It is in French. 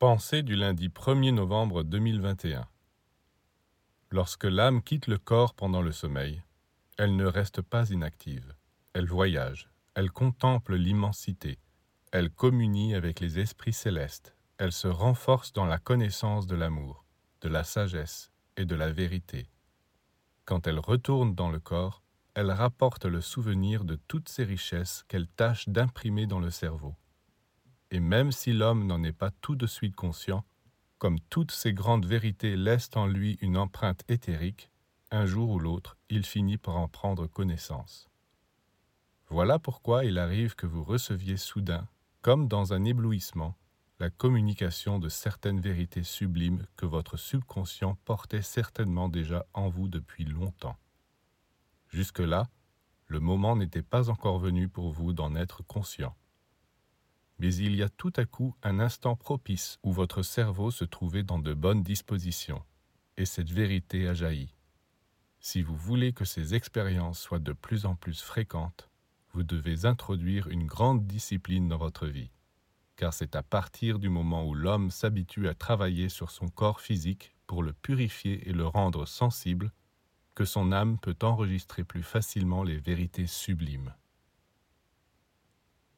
Pensée du lundi 1er novembre 2021 Lorsque l'âme quitte le corps pendant le sommeil, elle ne reste pas inactive. Elle voyage, elle contemple l'immensité, elle communie avec les esprits célestes, elle se renforce dans la connaissance de l'amour, de la sagesse et de la vérité. Quand elle retourne dans le corps, elle rapporte le souvenir de toutes ces richesses qu'elle tâche d'imprimer dans le cerveau et même si l'homme n'en est pas tout de suite conscient, comme toutes ces grandes vérités laissent en lui une empreinte éthérique, un jour ou l'autre, il finit par en prendre connaissance. Voilà pourquoi il arrive que vous receviez soudain, comme dans un éblouissement, la communication de certaines vérités sublimes que votre subconscient portait certainement déjà en vous depuis longtemps. Jusque-là, le moment n'était pas encore venu pour vous d'en être conscient mais il y a tout à coup un instant propice où votre cerveau se trouvait dans de bonnes dispositions, et cette vérité a jailli. Si vous voulez que ces expériences soient de plus en plus fréquentes, vous devez introduire une grande discipline dans votre vie, car c'est à partir du moment où l'homme s'habitue à travailler sur son corps physique pour le purifier et le rendre sensible, que son âme peut enregistrer plus facilement les vérités sublimes.